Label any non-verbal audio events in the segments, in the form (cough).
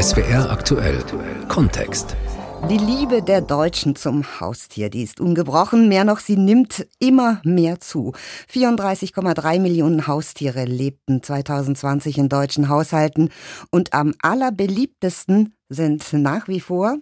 SWR aktuell Kontext. Die Liebe der Deutschen zum Haustier, die ist ungebrochen. Mehr noch, sie nimmt immer mehr zu. 34,3 Millionen Haustiere lebten 2020 in deutschen Haushalten. Und am allerbeliebtesten sind nach wie vor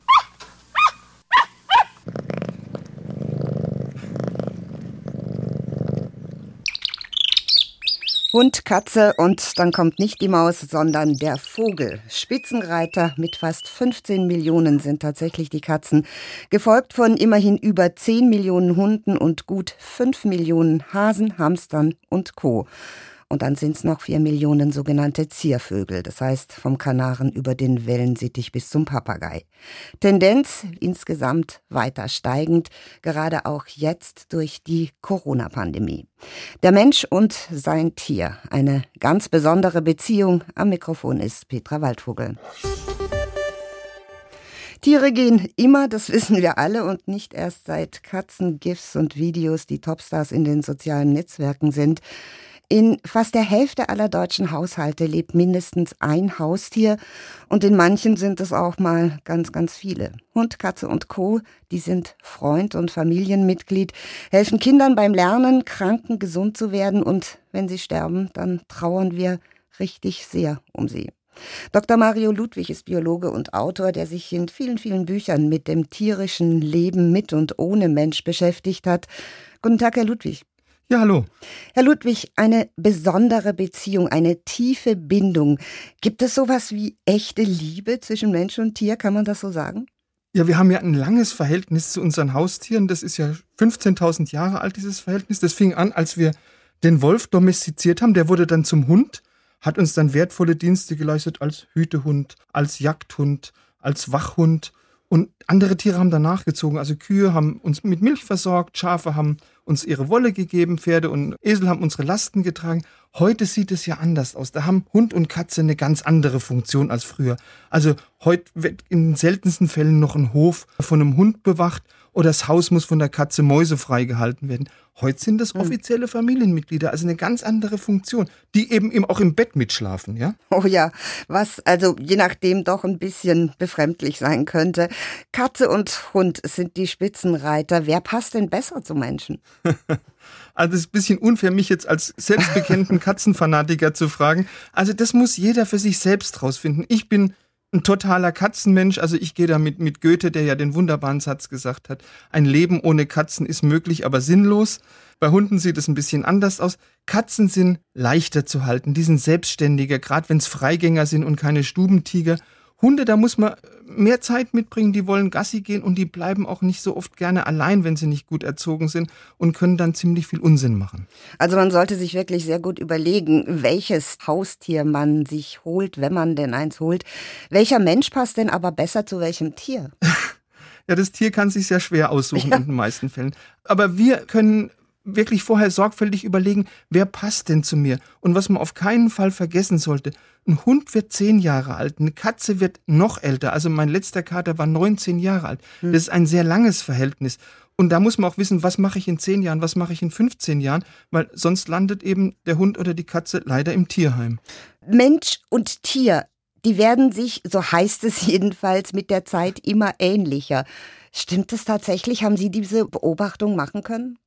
Hund, Katze und dann kommt nicht die Maus, sondern der Vogel. Spitzenreiter mit fast 15 Millionen sind tatsächlich die Katzen, gefolgt von immerhin über 10 Millionen Hunden und gut 5 Millionen Hasen, Hamstern und Co. Und dann sind es noch vier Millionen sogenannte Ziervögel, das heißt vom Kanaren über den Wellensittich bis zum Papagei. Tendenz insgesamt weiter steigend, gerade auch jetzt durch die Corona-Pandemie. Der Mensch und sein Tier, eine ganz besondere Beziehung. Am Mikrofon ist Petra Waldvogel. Tiere gehen immer, das (laughs) wissen wir alle und nicht erst seit Katzen, GIFs und Videos die Topstars in den sozialen Netzwerken sind. In fast der Hälfte aller deutschen Haushalte lebt mindestens ein Haustier und in manchen sind es auch mal ganz, ganz viele. Hund, Katze und Co., die sind Freund und Familienmitglied, helfen Kindern beim Lernen, Kranken gesund zu werden und wenn sie sterben, dann trauern wir richtig sehr um sie. Dr. Mario Ludwig ist Biologe und Autor, der sich in vielen, vielen Büchern mit dem tierischen Leben mit und ohne Mensch beschäftigt hat. Guten Tag, Herr Ludwig. Ja, hallo. Herr Ludwig, eine besondere Beziehung, eine tiefe Bindung. Gibt es sowas wie echte Liebe zwischen Mensch und Tier? Kann man das so sagen? Ja, wir haben ja ein langes Verhältnis zu unseren Haustieren. Das ist ja 15.000 Jahre alt, dieses Verhältnis. Das fing an, als wir den Wolf domestiziert haben. Der wurde dann zum Hund, hat uns dann wertvolle Dienste geleistet als Hütehund, als Jagdhund, als Wachhund. Und andere Tiere haben danach gezogen. Also Kühe haben uns mit Milch versorgt, Schafe haben uns ihre Wolle gegeben, Pferde und Esel haben unsere Lasten getragen. Heute sieht es ja anders aus. Da haben Hund und Katze eine ganz andere Funktion als früher. Also heute wird in den seltensten Fällen noch ein Hof von einem Hund bewacht oder das Haus muss von der Katze mäusefrei gehalten werden. Heute sind das hm. offizielle Familienmitglieder, also eine ganz andere Funktion, die eben auch im Bett mitschlafen, ja? Oh ja, was also je nachdem doch ein bisschen befremdlich sein könnte. Katze und Hund sind die Spitzenreiter. Wer passt denn besser zu Menschen? (laughs) Also es ist ein bisschen unfair, mich jetzt als selbstbekennten (laughs) Katzenfanatiker zu fragen. Also das muss jeder für sich selbst rausfinden. Ich bin ein totaler Katzenmensch. Also ich gehe da mit, mit Goethe, der ja den wunderbaren Satz gesagt hat, ein Leben ohne Katzen ist möglich, aber sinnlos. Bei Hunden sieht es ein bisschen anders aus. Katzen sind leichter zu halten, die sind selbstständiger, gerade wenn es Freigänger sind und keine Stubentiger. Hunde, da muss man mehr Zeit mitbringen, die wollen Gassi gehen und die bleiben auch nicht so oft gerne allein, wenn sie nicht gut erzogen sind und können dann ziemlich viel Unsinn machen. Also man sollte sich wirklich sehr gut überlegen, welches Haustier man sich holt, wenn man denn eins holt. Welcher Mensch passt denn aber besser zu welchem Tier? (laughs) ja, das Tier kann sich sehr schwer aussuchen ja. in den meisten Fällen. Aber wir können wirklich vorher sorgfältig überlegen, wer passt denn zu mir? Und was man auf keinen Fall vergessen sollte, ein Hund wird zehn Jahre alt, eine Katze wird noch älter. Also mein letzter Kater war 19 Jahre alt. Hm. Das ist ein sehr langes Verhältnis. Und da muss man auch wissen, was mache ich in zehn Jahren, was mache ich in 15 Jahren, weil sonst landet eben der Hund oder die Katze leider im Tierheim. Mensch und Tier, die werden sich, so heißt es (laughs) jedenfalls, mit der Zeit immer ähnlicher. Stimmt es tatsächlich? Haben Sie diese Beobachtung machen können?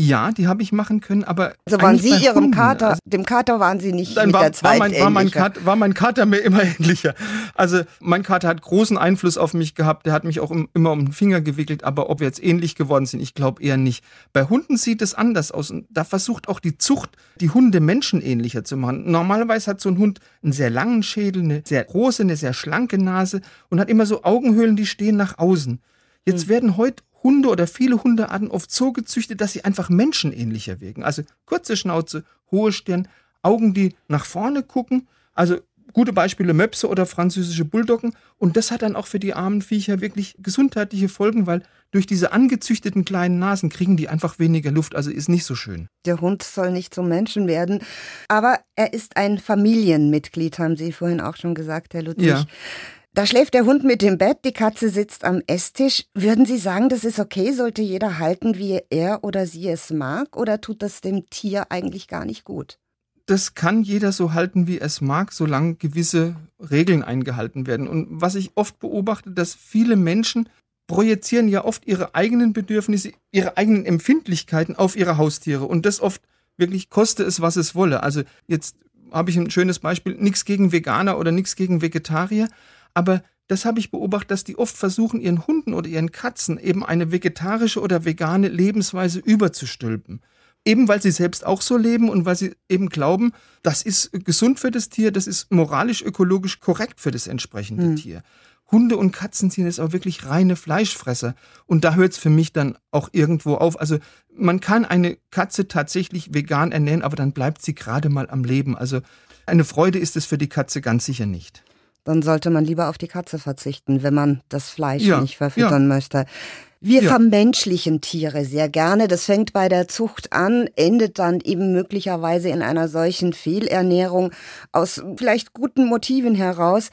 Ja, die habe ich machen können, aber. Also waren Sie Ihrem Hunden. Kater, also, dem Kater waren Sie nicht dann mit war, der Zeit war mein, war mein, Kater, war mein Kater mir immer (laughs) ähnlicher. Also mein Kater hat großen Einfluss auf mich gehabt, der hat mich auch immer um den Finger gewickelt, aber ob wir jetzt ähnlich geworden sind, ich glaube eher nicht. Bei Hunden sieht es anders aus und da versucht auch die Zucht, die Hunde menschenähnlicher zu machen. Normalerweise hat so ein Hund einen sehr langen Schädel, eine sehr große, eine sehr schlanke Nase und hat immer so Augenhöhlen, die stehen nach außen. Jetzt hm. werden heute Hunde oder viele Hundearten oft so gezüchtet, dass sie einfach menschenähnlicher wirken. Also kurze Schnauze, hohe Stirn, Augen, die nach vorne gucken. Also gute Beispiele Möpse oder französische Bulldoggen. Und das hat dann auch für die armen Viecher wirklich gesundheitliche Folgen, weil durch diese angezüchteten kleinen Nasen kriegen die einfach weniger Luft. Also ist nicht so schön. Der Hund soll nicht zum Menschen werden. Aber er ist ein Familienmitglied, haben Sie vorhin auch schon gesagt, Herr Ludwig. Ja. Da schläft der Hund mit dem Bett, die Katze sitzt am Esstisch. Würden Sie sagen, das ist okay? Sollte jeder halten, wie er oder sie es mag? Oder tut das dem Tier eigentlich gar nicht gut? das kann jeder so halten, wie es mag, solange gewisse Regeln eingehalten werden. Und was ich oft beobachte, dass viele Menschen projizieren ja oft ihre eigenen Bedürfnisse, ihre eigenen Empfindlichkeiten auf ihre Haustiere. Und das oft wirklich koste es, was es wolle. Also jetzt habe ich ein schönes Beispiel, nichts gegen Veganer oder nichts gegen Vegetarier, aber das habe ich beobachtet, dass die oft versuchen, ihren Hunden oder ihren Katzen eben eine vegetarische oder vegane Lebensweise überzustülpen. Eben weil sie selbst auch so leben und weil sie eben glauben, das ist gesund für das Tier, das ist moralisch, ökologisch korrekt für das entsprechende hm. Tier. Hunde und Katzen sind jetzt auch wirklich reine Fleischfresser. Und da hört es für mich dann auch irgendwo auf. Also man kann eine Katze tatsächlich vegan ernähren, aber dann bleibt sie gerade mal am Leben. Also eine Freude ist es für die Katze ganz sicher nicht dann sollte man lieber auf die Katze verzichten, wenn man das Fleisch ja, nicht verfüttern ja. möchte. Wir ja. vermenschlichen Tiere sehr gerne. Das fängt bei der Zucht an, endet dann eben möglicherweise in einer solchen Fehlernährung aus vielleicht guten Motiven heraus.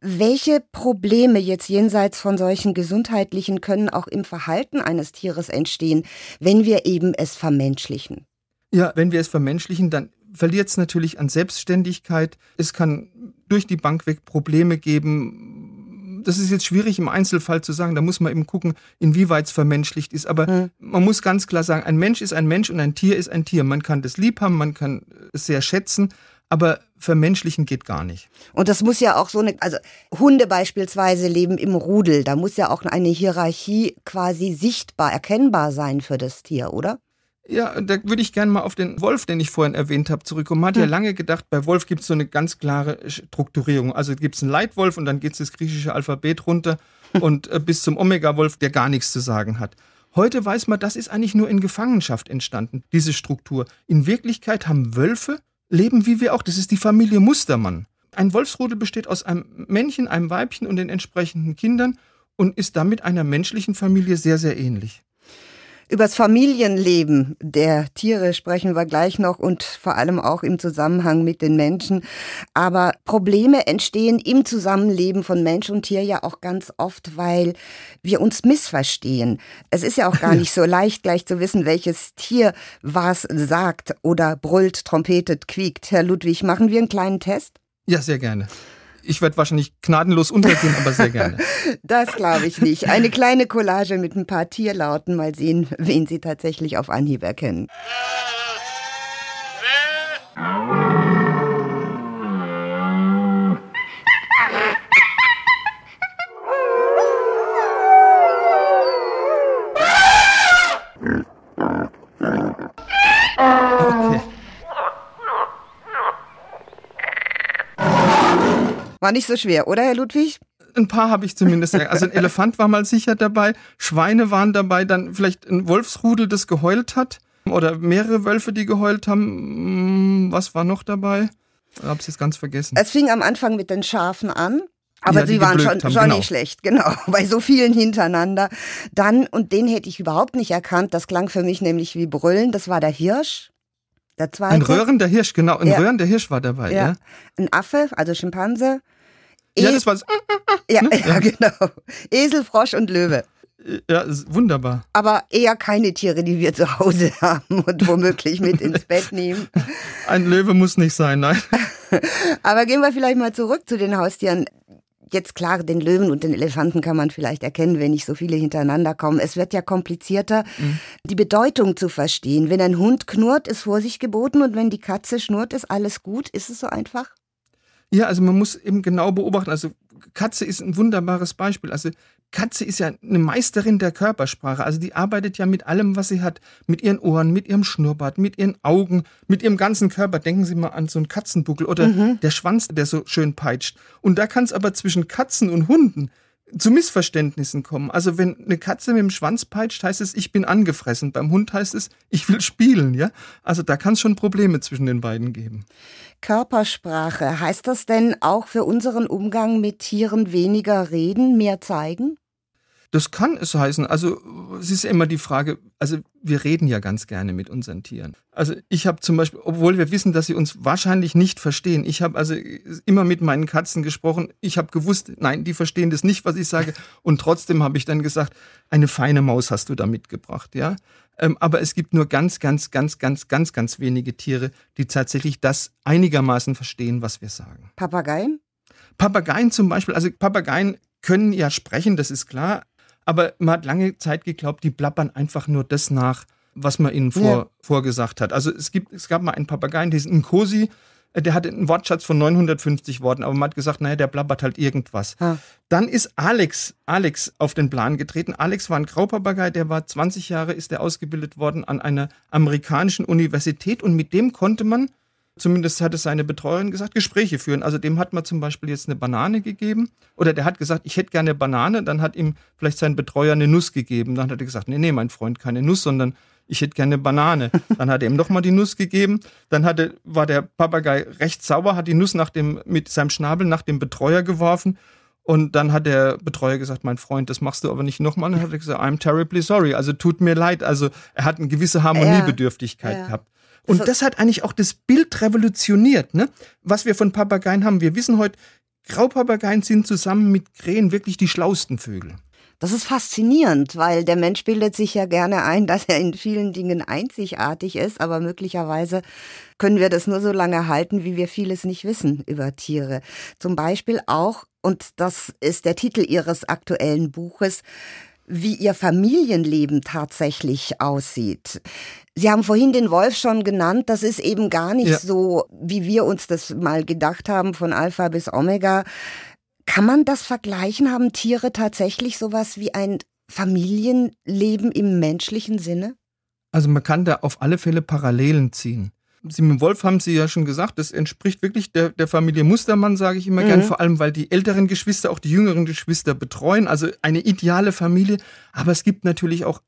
Welche Probleme jetzt jenseits von solchen gesundheitlichen können auch im Verhalten eines Tieres entstehen, wenn wir eben es vermenschlichen? Ja, wenn wir es vermenschlichen, dann verliert es natürlich an Selbstständigkeit. Es kann durch die Bank weg Probleme geben. Das ist jetzt schwierig im Einzelfall zu sagen. Da muss man eben gucken, inwieweit es vermenschlicht ist. Aber mhm. man muss ganz klar sagen, ein Mensch ist ein Mensch und ein Tier ist ein Tier. Man kann das lieb haben, man kann es sehr schätzen. Aber vermenschlichen geht gar nicht. Und das muss ja auch so eine, also Hunde beispielsweise leben im Rudel. Da muss ja auch eine Hierarchie quasi sichtbar, erkennbar sein für das Tier, oder? Ja, da würde ich gerne mal auf den Wolf, den ich vorhin erwähnt habe, zurückkommen. Man hat hm. ja lange gedacht, bei Wolf gibt es so eine ganz klare Strukturierung. Also gibt es einen Leitwolf und dann geht es das griechische Alphabet runter und äh, bis zum Omega-Wolf, der gar nichts zu sagen hat. Heute weiß man, das ist eigentlich nur in Gefangenschaft entstanden, diese Struktur. In Wirklichkeit haben Wölfe Leben wie wir auch. Das ist die Familie Mustermann. Ein Wolfsrudel besteht aus einem Männchen, einem Weibchen und den entsprechenden Kindern und ist damit einer menschlichen Familie sehr, sehr ähnlich. Übers Familienleben der Tiere sprechen wir gleich noch und vor allem auch im Zusammenhang mit den Menschen. Aber Probleme entstehen im Zusammenleben von Mensch und Tier ja auch ganz oft, weil wir uns missverstehen. Es ist ja auch gar nicht so leicht, gleich zu wissen, welches Tier was sagt oder brüllt, trompetet, quiekt. Herr Ludwig, machen wir einen kleinen Test? Ja, sehr gerne ich werde wahrscheinlich gnadenlos untergehen, aber sehr gerne. (laughs) Das glaube ich nicht. Eine kleine Collage mit ein paar Tierlauten. Mal sehen, wen Sie tatsächlich auf Anhieb erkennen. War nicht so schwer, oder, Herr Ludwig? Ein paar habe ich zumindest. (laughs) Also ein Elefant war mal sicher dabei, Schweine waren dabei, dann vielleicht ein Wolfsrudel, das geheult hat. Oder mehrere Wölfe, die geheult haben. Hm, was war noch dabei? Ich habe es jetzt ganz vergessen. Es fing am Anfang mit den Schafen an. Aber ja, sie waren schon, haben, schon genau. nicht schlecht, genau, (laughs) bei so vielen hintereinander. Dann, und den hätte ich überhaupt nicht erkannt, das klang für mich nämlich wie Brüllen, das war der Hirsch. Der zweite. Ein röhrender Hirsch, genau, ein ja. röhrender Hirsch war dabei, ja. ja. Ein Affe, also Schimpanse. Ja, das war's. Ja, ne? (laughs) ja, genau. Esel, Frosch und Löwe. Ja, wunderbar. Aber eher keine Tiere, die wir zu Hause (laughs) haben und womöglich mit ins (laughs) Bett nehmen. Ein Löwe muss nicht sein, nein. Aber gehen wir vielleicht mal zurück zu den Haustieren. Jetzt klar, den Löwen und den Elefanten kann man vielleicht erkennen, wenn nicht so viele hintereinander kommen. Es wird ja komplizierter, mhm. die Bedeutung zu verstehen. Wenn ein Hund knurrt, ist Vorsicht geboten und wenn die Katze schnurrt, ist alles gut. Ist es so einfach? Ja, also man muss eben genau beobachten. Also Katze ist ein wunderbares Beispiel. Also Katze ist ja eine Meisterin der Körpersprache. Also die arbeitet ja mit allem, was sie hat. Mit ihren Ohren, mit ihrem Schnurrbart, mit ihren Augen, mit ihrem ganzen Körper. Denken Sie mal an so einen Katzenbuckel oder mhm. der Schwanz, der so schön peitscht. Und da kann es aber zwischen Katzen und Hunden zu Missverständnissen kommen. Also wenn eine Katze mit dem Schwanz peitscht, heißt es, ich bin angefressen. Beim Hund heißt es, ich will spielen, ja? Also da kann es schon Probleme zwischen den beiden geben. Körpersprache, heißt das denn auch für unseren Umgang mit Tieren weniger reden, mehr zeigen? Das kann es heißen. Also es ist immer die Frage, also wir reden ja ganz gerne mit unseren Tieren. Also ich habe zum Beispiel, obwohl wir wissen, dass sie uns wahrscheinlich nicht verstehen, ich habe also immer mit meinen Katzen gesprochen. Ich habe gewusst, nein, die verstehen das nicht, was ich sage. (laughs) Und trotzdem habe ich dann gesagt, eine feine Maus hast du da mitgebracht, ja. Ähm, aber es gibt nur ganz, ganz, ganz, ganz, ganz, ganz wenige Tiere, die tatsächlich das einigermaßen verstehen, was wir sagen. Papageien? Papageien zum Beispiel, also Papageien können ja sprechen, das ist klar, aber man hat lange Zeit geglaubt, die plappern einfach nur das nach, was man ihnen vor, ja. vorgesagt hat. Also es gibt, es gab mal einen Papageien, diesen Nkosi, äh, der hatte einen Wortschatz von 950 Worten, aber man hat gesagt, naja, der blabbert halt irgendwas. Ha. Dann ist Alex, Alex auf den Plan getreten. Alex war ein Graupapagei, der war 20 Jahre, ist er ausgebildet worden an einer amerikanischen Universität und mit dem konnte man, zumindest hat es seine Betreuerin gesagt, Gespräche führen. Also dem hat man zum Beispiel jetzt eine Banane gegeben oder der hat gesagt, ich hätte gerne eine Banane, dann hat ihm vielleicht sein Betreuer eine Nuss gegeben. Dann hat er gesagt, nee, nee, mein Freund, keine Nuss, sondern ich hätte gerne Banane. (laughs) Dann hat er ihm nochmal die Nuss gegeben. Dann hatte, war der Papagei recht sauer, hat die Nuss nach dem, mit seinem Schnabel nach dem Betreuer geworfen. Und dann hat der Betreuer gesagt, mein Freund, das machst du aber nicht nochmal. Dann hat er gesagt, I'm terribly sorry. Also tut mir leid. Also er hat eine gewisse Harmoniebedürftigkeit ja, ja. gehabt. Und das, das hat eigentlich auch das Bild revolutioniert, ne? Was wir von Papageien haben. Wir wissen heute, Graupapageien sind zusammen mit Krähen wirklich die schlausten Vögel. Das ist faszinierend, weil der Mensch bildet sich ja gerne ein, dass er in vielen Dingen einzigartig ist, aber möglicherweise können wir das nur so lange halten, wie wir vieles nicht wissen über Tiere. Zum Beispiel auch, und das ist der Titel Ihres aktuellen Buches, wie Ihr Familienleben tatsächlich aussieht. Sie haben vorhin den Wolf schon genannt. Das ist eben gar nicht ja. so, wie wir uns das mal gedacht haben, von Alpha bis Omega. Kann man das vergleichen? Haben Tiere tatsächlich sowas wie ein Familienleben im menschlichen Sinne? Also man kann da auf alle Fälle Parallelen ziehen. Sie mit Wolf haben Sie ja schon gesagt, das entspricht wirklich der, der Familie Mustermann, sage ich immer mhm. gern, vor allem weil die älteren Geschwister auch die jüngeren Geschwister betreuen, also eine ideale Familie. Aber es gibt natürlich auch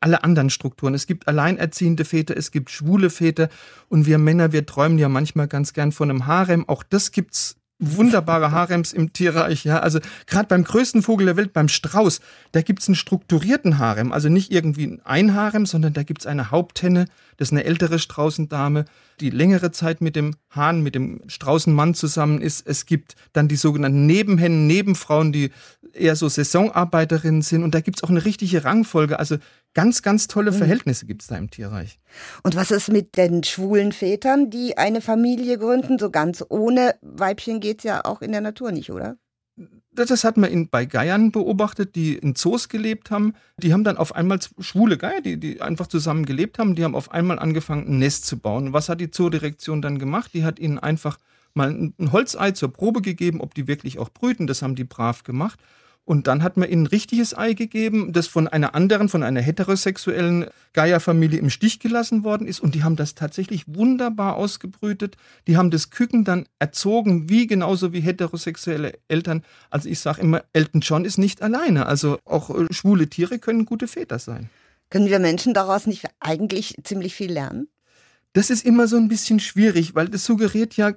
alle anderen Strukturen. Es gibt alleinerziehende Väter, es gibt schwule Väter und wir Männer, wir träumen ja manchmal ganz gern von einem Harem. Auch das gibt's wunderbare (laughs) Harems im Tierreich. Ja, also gerade beim größten Vogel der Welt, beim Strauß, da gibt's einen strukturierten Harem. Also nicht irgendwie ein Harem, sondern da gibt's eine Haupthenne, das ist eine ältere Straußendame, die längere Zeit mit dem Hahn, mit dem Straußenmann zusammen ist. Es gibt dann die sogenannten Nebenhennen, Nebenfrauen, die eher so Saisonarbeiterinnen sind. Und da gibt's auch eine richtige Rangfolge. Also ganz, ganz tolle mhm. Verhältnisse gibt's da im Tierreich. Und was ist mit den schwulen Vätern, die eine Familie gründen? So ganz ohne Weibchen geht's ja auch in der Natur nicht, oder? Das hat man in, bei Geiern beobachtet, die in Zoos gelebt haben. Die haben dann auf einmal schwule Geier, die, die einfach zusammen gelebt haben, die haben auf einmal angefangen, ein Nest zu bauen. Was hat die Zoodirektion dann gemacht? Die hat ihnen einfach mal ein Holzei zur Probe gegeben, ob die wirklich auch brüten. Das haben die brav gemacht. Und dann hat man ihnen ein richtiges Ei gegeben, das von einer anderen, von einer heterosexuellen Geierfamilie im Stich gelassen worden ist. Und die haben das tatsächlich wunderbar ausgebrütet. Die haben das Küken dann erzogen, wie genauso wie heterosexuelle Eltern. Also ich sage immer, Elton John ist nicht alleine. Also auch äh, schwule Tiere können gute Väter sein. Können wir Menschen daraus nicht eigentlich ziemlich viel lernen? Das ist immer so ein bisschen schwierig, weil das suggeriert ja,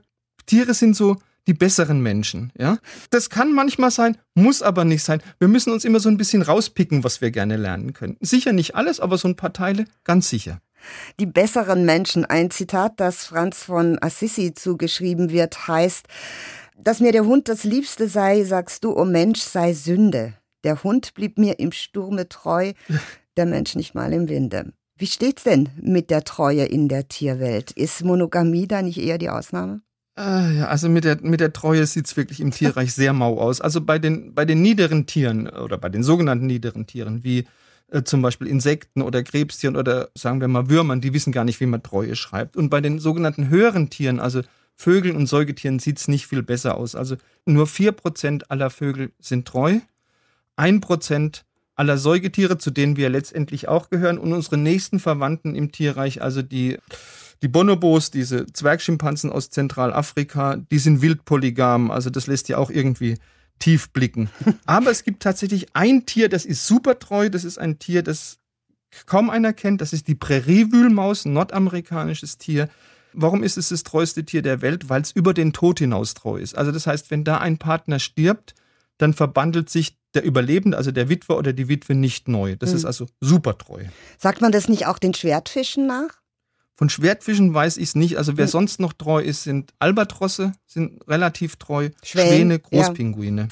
Tiere sind so die besseren Menschen, ja. Das kann manchmal sein, muss aber nicht sein. Wir müssen uns immer so ein bisschen rauspicken, was wir gerne lernen können. Sicher nicht alles, aber so ein paar Teile ganz sicher. Die besseren Menschen, ein Zitat, das Franz von Assisi zugeschrieben wird, heißt, dass mir der Hund das Liebste sei, sagst du, o oh Mensch, sei Sünde. Der Hund blieb mir im Sturme treu, der Mensch nicht mal im Winde. Wie steht's denn mit der Treue in der Tierwelt? Ist Monogamie da nicht eher die Ausnahme? Ja, also mit der, mit der Treue sieht's wirklich im Tierreich (laughs) sehr mau aus. Also bei den, bei den niederen Tieren oder bei den sogenannten niederen Tieren, wie äh, zum Beispiel Insekten oder Krebstieren oder sagen wir mal Würmern, die wissen gar nicht, wie man Treue schreibt. Und bei den sogenannten höheren Tieren, also Vögeln und Säugetieren, sieht's nicht viel besser aus. Also nur vier Prozent aller Vögel sind treu, ein Prozent aller Säugetiere, zu denen wir letztendlich auch gehören, und unsere nächsten Verwandten im Tierreich, also die die Bonobos, diese Zwergschimpansen aus Zentralafrika, die sind wildpolygam. Also das lässt ja auch irgendwie tief blicken. (laughs) Aber es gibt tatsächlich ein Tier, das ist super treu. Das ist ein Tier, das kaum einer kennt. Das ist die Präriewühlmaus, nordamerikanisches Tier. Warum ist es das treueste Tier der Welt? Weil es über den Tod hinaus treu ist. Also das heißt, wenn da ein Partner stirbt, dann verbandelt sich der Überlebende, also der Witwer oder die Witwe, nicht neu. Das mhm. ist also super treu. Sagt man das nicht auch den Schwertfischen nach? Von Schwertfischen weiß ich es nicht. Also wer hm. sonst noch treu ist, sind Albatrosse, sind relativ treu. Schwäne, Schwäne Großpinguine. Ja.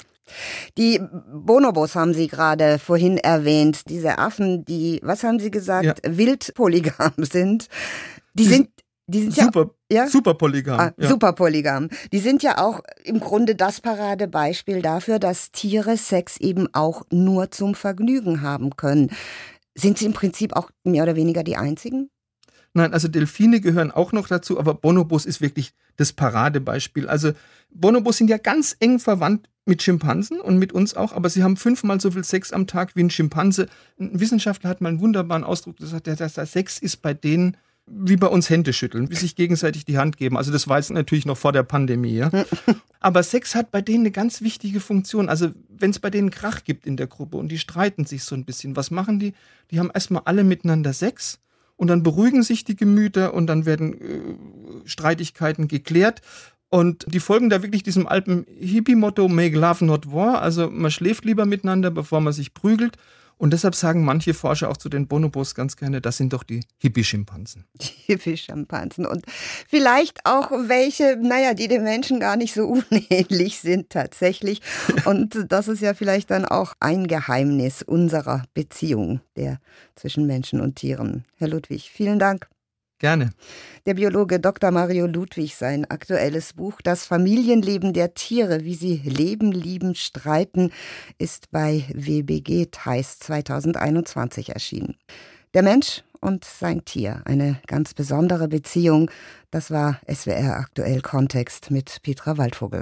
Die Bonobos haben Sie gerade vorhin erwähnt, diese Affen, die, was haben Sie gesagt, ja. wildpolygam (laughs) sind. Die, die sind, die sind super, ja, super polygam. Ah, ja. Super polygam. Die sind ja auch im Grunde das Paradebeispiel dafür, dass Tiere Sex eben auch nur zum Vergnügen haben können. Sind sie im Prinzip auch mehr oder weniger die einzigen? Nein, also Delfine gehören auch noch dazu, aber Bonobos ist wirklich das Paradebeispiel. Also Bonobos sind ja ganz eng verwandt mit Schimpansen und mit uns auch, aber sie haben fünfmal so viel Sex am Tag wie ein Schimpanse. Ein Wissenschaftler hat mal einen wunderbaren Ausdruck gesagt, der sagt, Sex ist bei denen wie bei uns Hände schütteln, wie sich gegenseitig die Hand geben. Also das war jetzt natürlich noch vor der Pandemie. Ja? (laughs) Aber Sex hat bei denen eine ganz wichtige Funktion. Also wenn es bei denen Krach gibt in der Gruppe und die streiten sich so ein bisschen, was machen die? Die haben erstmal alle miteinander Sex und dann beruhigen sich die Gemüter und dann werden äh, Streitigkeiten geklärt. Und die folgen da wirklich diesem alten Hippie-Motto Make Love Not War. Also man schläft lieber miteinander, bevor man sich prügelt. Und deshalb sagen manche Forscher auch zu den Bonobos ganz gerne, das sind doch die Hippie-Schimpansen. (laughs) Hippie-Schimpansen. Und vielleicht auch welche, naja, die den Menschen gar nicht so (laughs) unähnlich sind tatsächlich. Und das ist ja vielleicht dann auch ein Geheimnis unserer Beziehung, der zwischen Menschen und Tieren. Herr Ludwig, vielen Dank. Gerne. Der Biologe Dr. Mario Ludwig sein aktuelles Buch Das Familienleben der Tiere, wie sie leben, lieben, streiten, ist bei WBG Theis 2021 erschienen. Der Mensch und sein Tier, eine ganz besondere Beziehung, das war SWR aktuell Kontext mit Petra Waldvogel.